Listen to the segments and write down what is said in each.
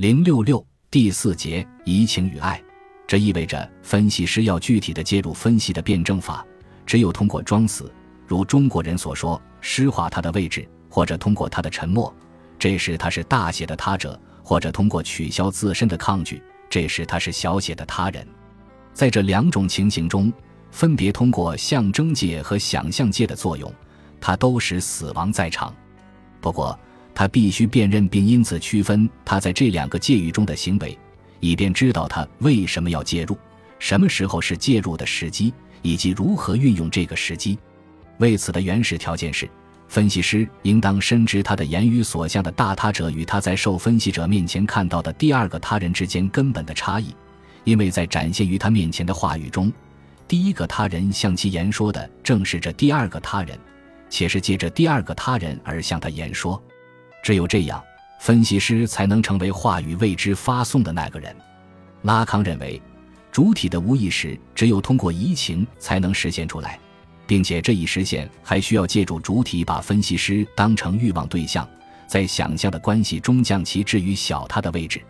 零六六第四节移情与爱，这意味着分析师要具体的介入分析的辩证法。只有通过装死，如中国人所说，诗化他的位置，或者通过他的沉默，这时他是大写的他者；或者通过取消自身的抗拒，这时他是小写的他人。在这两种情形中，分别通过象征界和想象界的作用，他都使死亡在场。不过，他必须辨认并因此区分他在这两个界域中的行为，以便知道他为什么要介入，什么时候是介入的时机，以及如何运用这个时机。为此的原始条件是，分析师应当深知他的言语所向的大他者与他在受分析者面前看到的第二个他人之间根本的差异，因为在展现于他面前的话语中，第一个他人向其言说的正是这第二个他人，且是借着第二个他人而向他言说。只有这样，分析师才能成为话语为之发送的那个人。拉康认为，主体的无意识只有通过移情才能实现出来，并且这一实现还需要借助主体把分析师当成欲望对象，在想象的关系中将其置于小他的位置。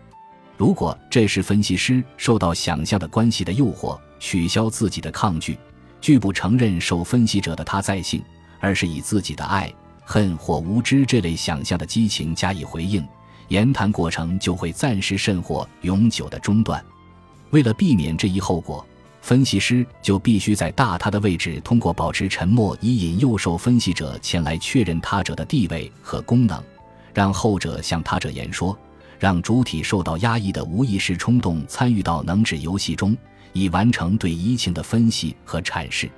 如果这时分析师受到想象的关系的诱惑，取消自己的抗拒，拒不承认受分析者的他在性，而是以自己的爱。恨或无知这类想象的激情加以回应，言谈过程就会暂时甚或永久的中断。为了避免这一后果，分析师就必须在大他的位置通过保持沉默，以引诱受分析者前来确认他者的地位和功能，让后者向他者言说，让主体受到压抑的无意识冲动参与到能指游戏中，以完成对移情的分析和阐释。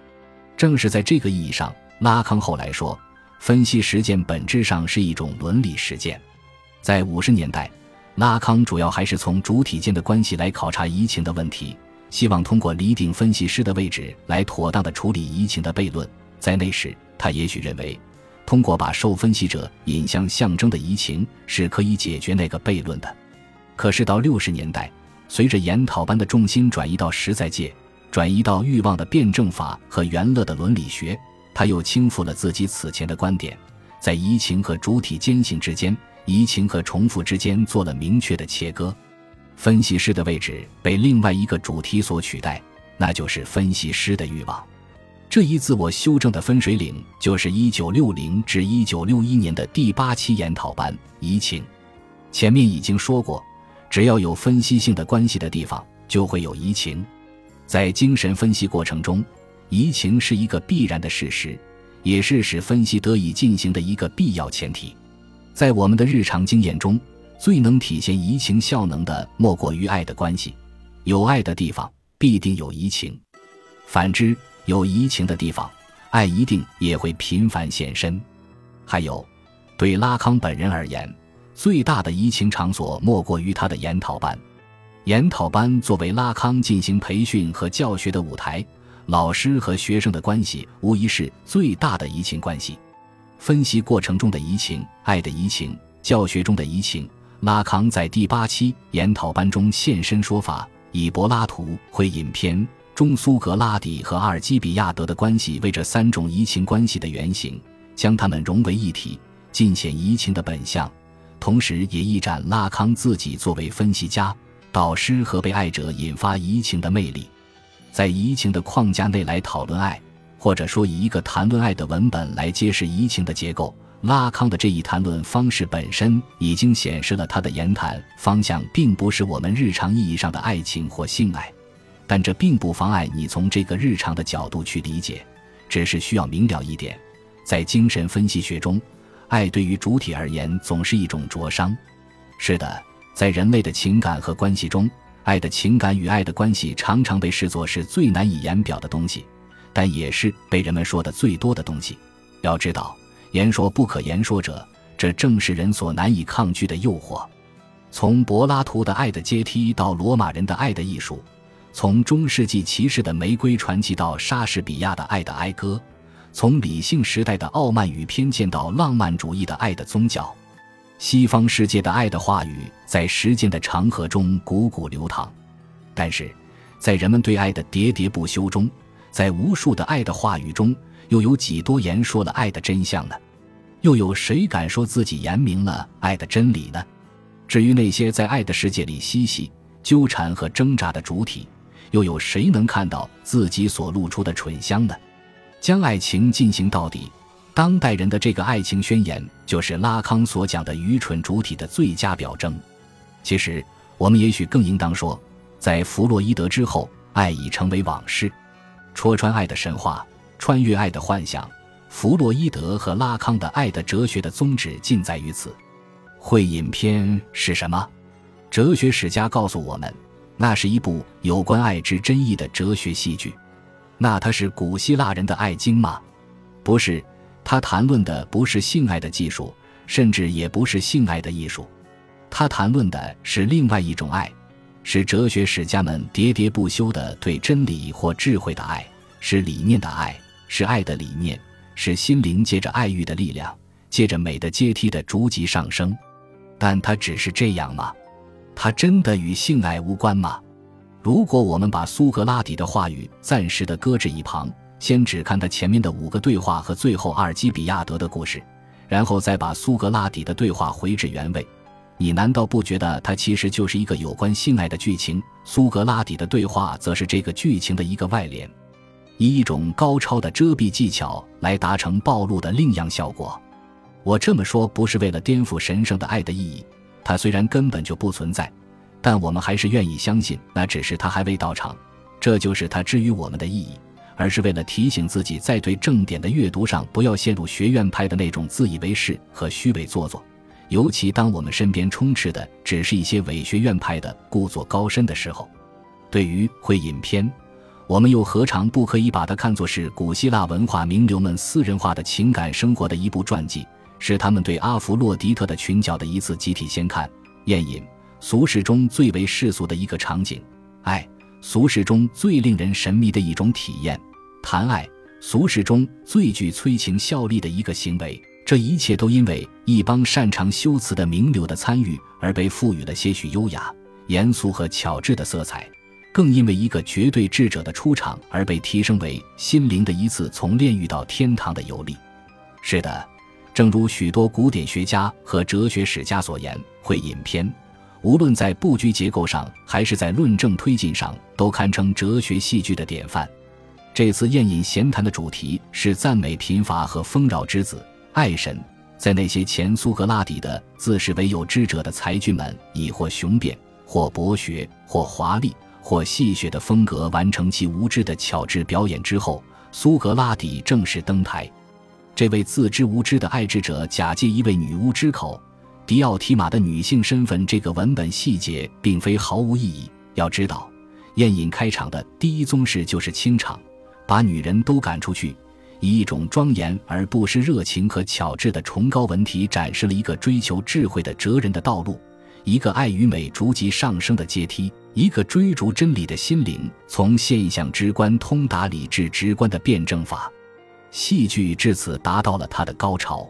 正是在这个意义上，拉康后来说。分析实践本质上是一种伦理实践，在五十年代，拉康主要还是从主体间的关系来考察移情的问题，希望通过厘定分析师的位置来妥当的处理移情的悖论。在那时，他也许认为，通过把受分析者引向象征的移情是可以解决那个悖论的。可是到六十年代，随着研讨班的重心转移到实在界，转移到欲望的辩证法和元乐的伦理学。他又倾覆了自己此前的观点，在移情和主体坚信之间，移情和重复之间做了明确的切割。分析师的位置被另外一个主题所取代，那就是分析师的欲望。这一自我修正的分水岭，就是1960至1961年的第八期研讨班移情。前面已经说过，只要有分析性的关系的地方，就会有移情。在精神分析过程中。移情是一个必然的事实，也是使分析得以进行的一个必要前提。在我们的日常经验中，最能体现移情效能的，莫过于爱的关系。有爱的地方，必定有移情；反之，有移情的地方，爱一定也会频繁现身。还有，对拉康本人而言，最大的移情场所莫过于他的研讨班。研讨班作为拉康进行培训和教学的舞台。老师和学生的关系无疑是最大的移情关系。分析过程中的移情、爱的移情、教学中的移情，拉康在第八期研讨班中现身说法，以柏拉图会影片中苏格拉底和阿尔基比亚德的关系为这三种移情关系的原型，将它们融为一体，尽显移情的本相，同时也一展拉康自己作为分析家、导师和被爱者引发移情的魅力。在移情的框架内来讨论爱，或者说以一个谈论爱的文本来揭示移情的结构，拉康的这一谈论方式本身已经显示了他的言谈方向并不是我们日常意义上的爱情或性爱，但这并不妨碍你从这个日常的角度去理解，只是需要明了一点，在精神分析学中，爱对于主体而言总是一种灼伤。是的，在人类的情感和关系中。爱的情感与爱的关系常常被视作是最难以言表的东西，但也是被人们说的最多的东西。要知道，言说不可言说者，这正是人所难以抗拒的诱惑。从柏拉图的《爱的阶梯》到罗马人的《爱的艺术》，从中世纪骑士的玫瑰传奇到莎士比亚的《爱的哀歌》，从理性时代的傲慢与偏见到浪漫主义的爱的宗教。西方世界的爱的话语在时间的长河中汩汩流淌，但是，在人们对爱的喋喋不休中，在无数的爱的话语中，又有几多言说了爱的真相呢？又有谁敢说自己言明了爱的真理呢？至于那些在爱的世界里嬉戏、纠缠和挣扎的主体，又有谁能看到自己所露出的蠢相呢？将爱情进行到底，当代人的这个爱情宣言，就是拉康所讲的愚蠢主体的最佳表征。其实，我们也许更应当说，在弗洛伊德之后，爱已成为往事。戳穿爱的神话，穿越爱的幻想，弗洛伊德和拉康的爱的哲学的宗旨尽在于此。会饮篇是什么？哲学史家告诉我们，那是一部有关爱之真意的哲学戏剧。那它是古希腊人的爱经吗？不是，他谈论的不是性爱的技术，甚至也不是性爱的艺术。他谈论的是另外一种爱，是哲学史家们喋喋不休的对真理或智慧的爱，是理念的爱，是爱的理念，是心灵借着爱欲的力量，借着美的阶梯的逐级上升。但它只是这样吗？它真的与性爱无关吗？如果我们把苏格拉底的话语暂时的搁置一旁，先只看他前面的五个对话和最后阿尔基比亚德的故事，然后再把苏格拉底的对话回至原位。你难道不觉得它其实就是一个有关性爱的剧情？苏格拉底的对话则是这个剧情的一个外联，以一种高超的遮蔽技巧来达成暴露的另样效果。我这么说不是为了颠覆神圣的爱的意义，它虽然根本就不存在，但我们还是愿意相信那只是它还未到场。这就是它之于我们的意义，而是为了提醒自己在对正典的阅读上不要陷入学院派的那种自以为是和虚伪做作。尤其当我们身边充斥的只是一些伪学院派的故作高深的时候，对于会饮篇，我们又何尝不可以把它看作是古希腊文化名流们私人化的情感生活的一部传记，是他们对阿弗洛狄特的群角的一次集体先看、宴饮，俗世中最为世俗的一个场景；爱，俗世中最令人神秘的一种体验；谈爱，俗世中最具催情效力的一个行为。这一切都因为一帮擅长修辞的名流的参与而被赋予了些许优雅、严肃和巧智的色彩，更因为一个绝对智者的出场而被提升为心灵的一次从炼狱到天堂的游历。是的，正如许多古典学家和哲学史家所言，会引篇无论在布局结构上还是在论证推进上，都堪称哲学戏剧的典范。这次宴饮闲谈的主题是赞美贫乏和丰饶之子。爱神在那些前苏格拉底的自视为有知者的才俊们以或雄辩、或博学、或华丽、或戏谑的风格完成其无知的巧智表演之后，苏格拉底正式登台。这位自知无知的爱智者假借一位女巫之口，迪奥提玛的女性身份。这个文本细节并非毫无意义。要知道，宴饮开场的第一宗事就是清场，把女人都赶出去。以一种庄严而不失热情和巧智的崇高文体，展示了一个追求智慧的哲人的道路，一个爱与美逐级上升的阶梯，一个追逐真理的心灵从现象直观通达理智直观的辩证法。戏剧至此达到了它的高潮，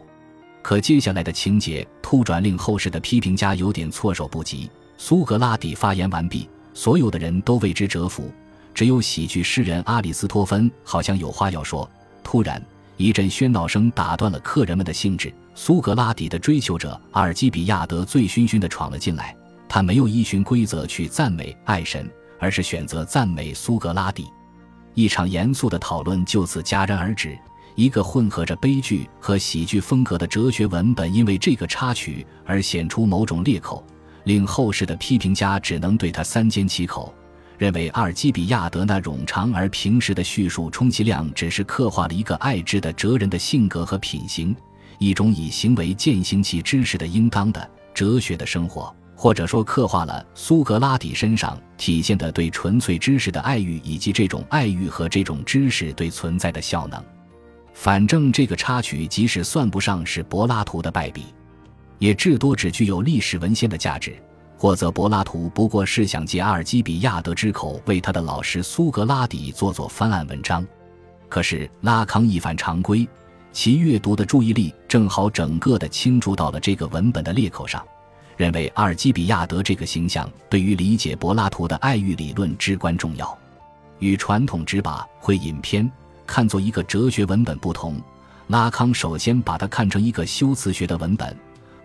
可接下来的情节突转令后世的批评家有点措手不及。苏格拉底发言完毕，所有的人都为之折服，只有喜剧诗人阿里斯托芬好像有话要说。突然，一阵喧闹声打断了客人们的兴致。苏格拉底的追求者阿尔基比亚德醉醺醺地闯了进来。他没有依循规则去赞美爱神，而是选择赞美苏格拉底。一场严肃的讨论就此戛然而止。一个混合着悲剧和喜剧风格的哲学文本，因为这个插曲而显出某种裂口，令后世的批评家只能对他三缄其口。认为阿尔基比亚德那冗长而平实的叙述，充其量只是刻画了一个爱智的哲人的性格和品行，一种以行为践行其知识的应当的哲学的生活，或者说刻画了苏格拉底身上体现的对纯粹知识的爱欲，以及这种爱欲和这种知识对存在的效能。反正这个插曲即使算不上是柏拉图的败笔，也至多只具有历史文献的价值。或则柏拉图不过是想借阿尔基比亚德之口为他的老师苏格拉底做做翻案文章，可是拉康一反常规，其阅读的注意力正好整个的倾注到了这个文本的裂口上，认为阿尔基比亚德这个形象对于理解柏拉图的爱欲理论至关重要。与传统之把会引篇看作一个哲学文本不同，拉康首先把它看成一个修辞学的文本。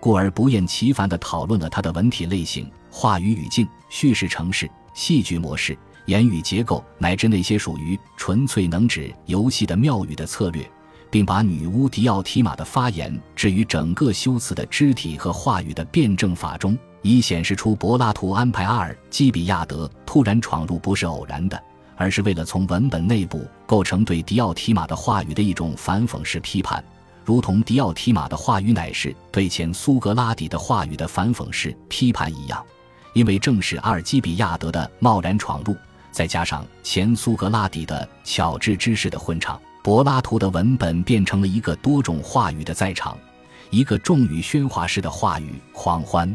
故而不厌其烦地讨论了他的文体类型、话语语境、叙事程式、戏剧模式、言语结构，乃至那些属于纯粹能指游戏的妙语的策略，并把女巫迪奥提玛的发言置于整个修辞的肢体和话语的辩证法中，以显示出柏拉图安排阿尔基比亚德突然闯入不是偶然的，而是为了从文本内部构成对迪奥提玛的话语的一种反讽式批判。如同迪奥提玛的话语乃是对前苏格拉底的话语的反讽式批判一样，因为正是阿尔基比亚德的贸然闯入，再加上前苏格拉底的巧智之士的混场，柏拉图的文本变成了一个多种话语的在场，一个重语喧哗式的话语狂欢。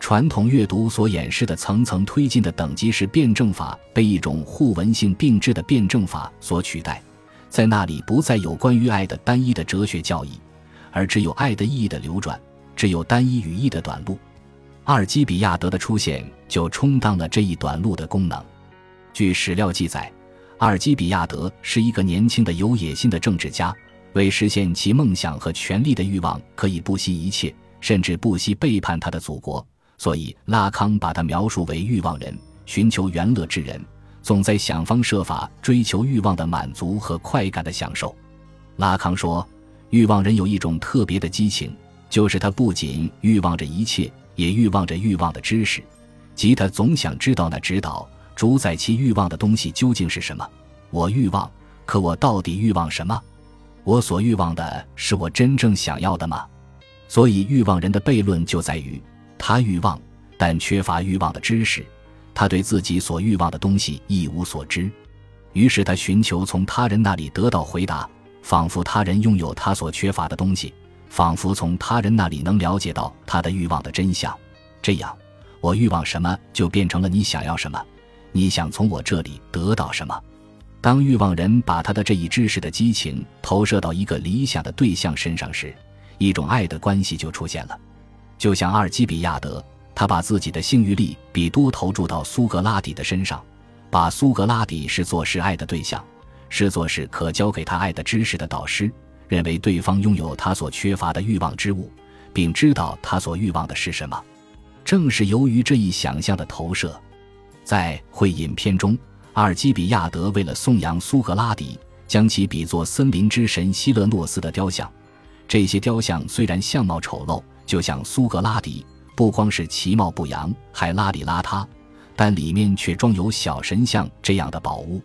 传统阅读所演示的层层推进的等级式辩证法，被一种互文性并置的辩证法所取代。在那里不再有关于爱的单一的哲学教义，而只有爱的意义的流转，只有单一语义的短路。阿尔基比亚德的出现就充当了这一短路的功能。据史料记载，阿尔基比亚德是一个年轻的有野心的政治家，为实现其梦想和权力的欲望可以不惜一切，甚至不惜背叛他的祖国。所以拉康把他描述为欲望人，寻求元乐之人。总在想方设法追求欲望的满足和快感的享受。拉康说，欲望人有一种特别的激情，就是他不仅欲望着一切，也欲望着欲望的知识，即他总想知道那指导主宰其欲望的东西究竟是什么。我欲望，可我到底欲望什么？我所欲望的是我真正想要的吗？所以，欲望人的悖论就在于，他欲望，但缺乏欲望的知识。他对自己所欲望的东西一无所知，于是他寻求从他人那里得到回答，仿佛他人拥有他所缺乏的东西，仿佛从他人那里能了解到他的欲望的真相。这样，我欲望什么就变成了你想要什么，你想从我这里得到什么。当欲望人把他的这一知识的激情投射到一个理想的对象身上时，一种爱的关系就出现了，就像阿尔基比亚德。他把自己的性欲力比多投注到苏格拉底的身上，把苏格拉底视作是爱的对象，视作是可教给他爱的知识的导师，认为对方拥有他所缺乏的欲望之物，并知道他所欲望的是什么。正是由于这一想象的投射，在会饮片中，阿尔基比亚德为了颂扬苏格拉底，将其比作森林之神希勒诺斯的雕像。这些雕像虽然相貌丑陋，就像苏格拉底。不光是其貌不扬，还邋里邋遢，但里面却装有小神像这样的宝物。